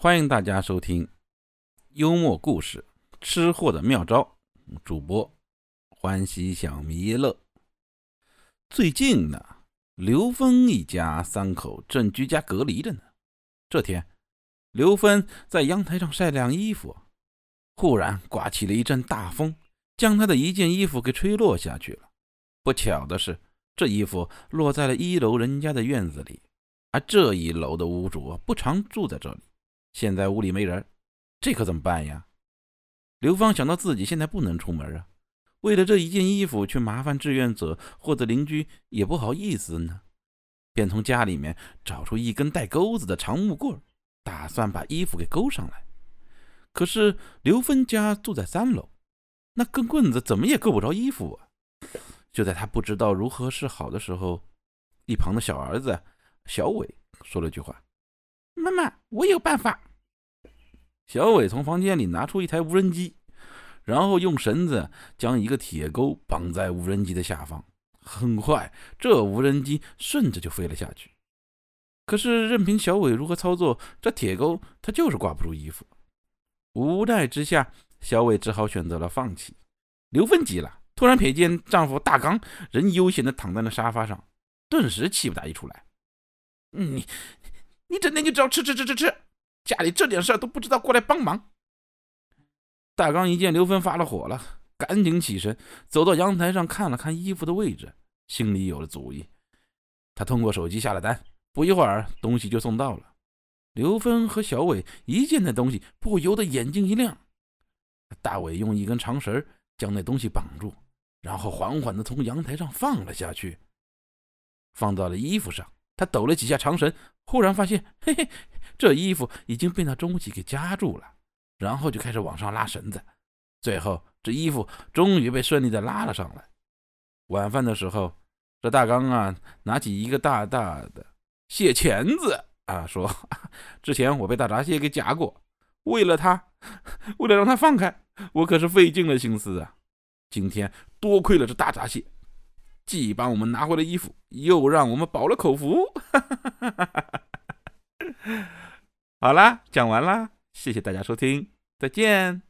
欢迎大家收听幽默故事《吃货的妙招》，主播欢喜小弥勒。最近呢，刘峰一家三口正居家隔离着呢。这天，刘芬在阳台上晒晾衣服，忽然刮起了一阵大风，将他的一件衣服给吹落下去了。不巧的是，这衣服落在了一楼人家的院子里，而这一楼的屋主不常住在这里。现在屋里没人，这可怎么办呀？刘芳想到自己现在不能出门啊，为了这一件衣服去麻烦志愿者或者邻居也不好意思呢，便从家里面找出一根带钩子的长木棍，打算把衣服给勾上来。可是刘芬家住在三楼，那根棍子怎么也够不着衣服啊！就在他不知道如何是好的时候，一旁的小儿子小伟说了句话：“妈妈，我有办法。”小伟从房间里拿出一台无人机，然后用绳子将一个铁钩绑在无人机的下方。很快，这无人机顺着就飞了下去。可是，任凭小伟如何操作，这铁钩它就是挂不住衣服。无奈之下，小伟只好选择了放弃。刘芬急了，突然瞥见丈夫大刚仍悠闲地躺在那沙发上，顿时气不打一处来：“你，你整天就知道吃吃吃吃吃！”家里这点事儿都不知道过来帮忙。大刚一见刘芬发了火了，赶紧起身走到阳台上看了看衣服的位置，心里有了主意。他通过手机下了单，不一会儿东西就送到了。刘芬和小伟一见那东西，不由得眼睛一亮。大伟用一根长绳将那东西绑住，然后缓缓地从阳台上放了下去，放到了衣服上。他抖了几下长绳，忽然发现，嘿嘿。这衣服已经被那东西给夹住了，然后就开始往上拉绳子，最后这衣服终于被顺利的拉了上来。晚饭的时候，这大刚啊拿起一个大大的蟹钳子啊，说：“ 之前我被大闸蟹给夹过，为了他，为了让他放开，我可是费尽了心思啊。今天多亏了这大闸蟹，既帮我们拿回了衣服，又让我们饱了口福。”好啦，讲完啦，谢谢大家收听，再见。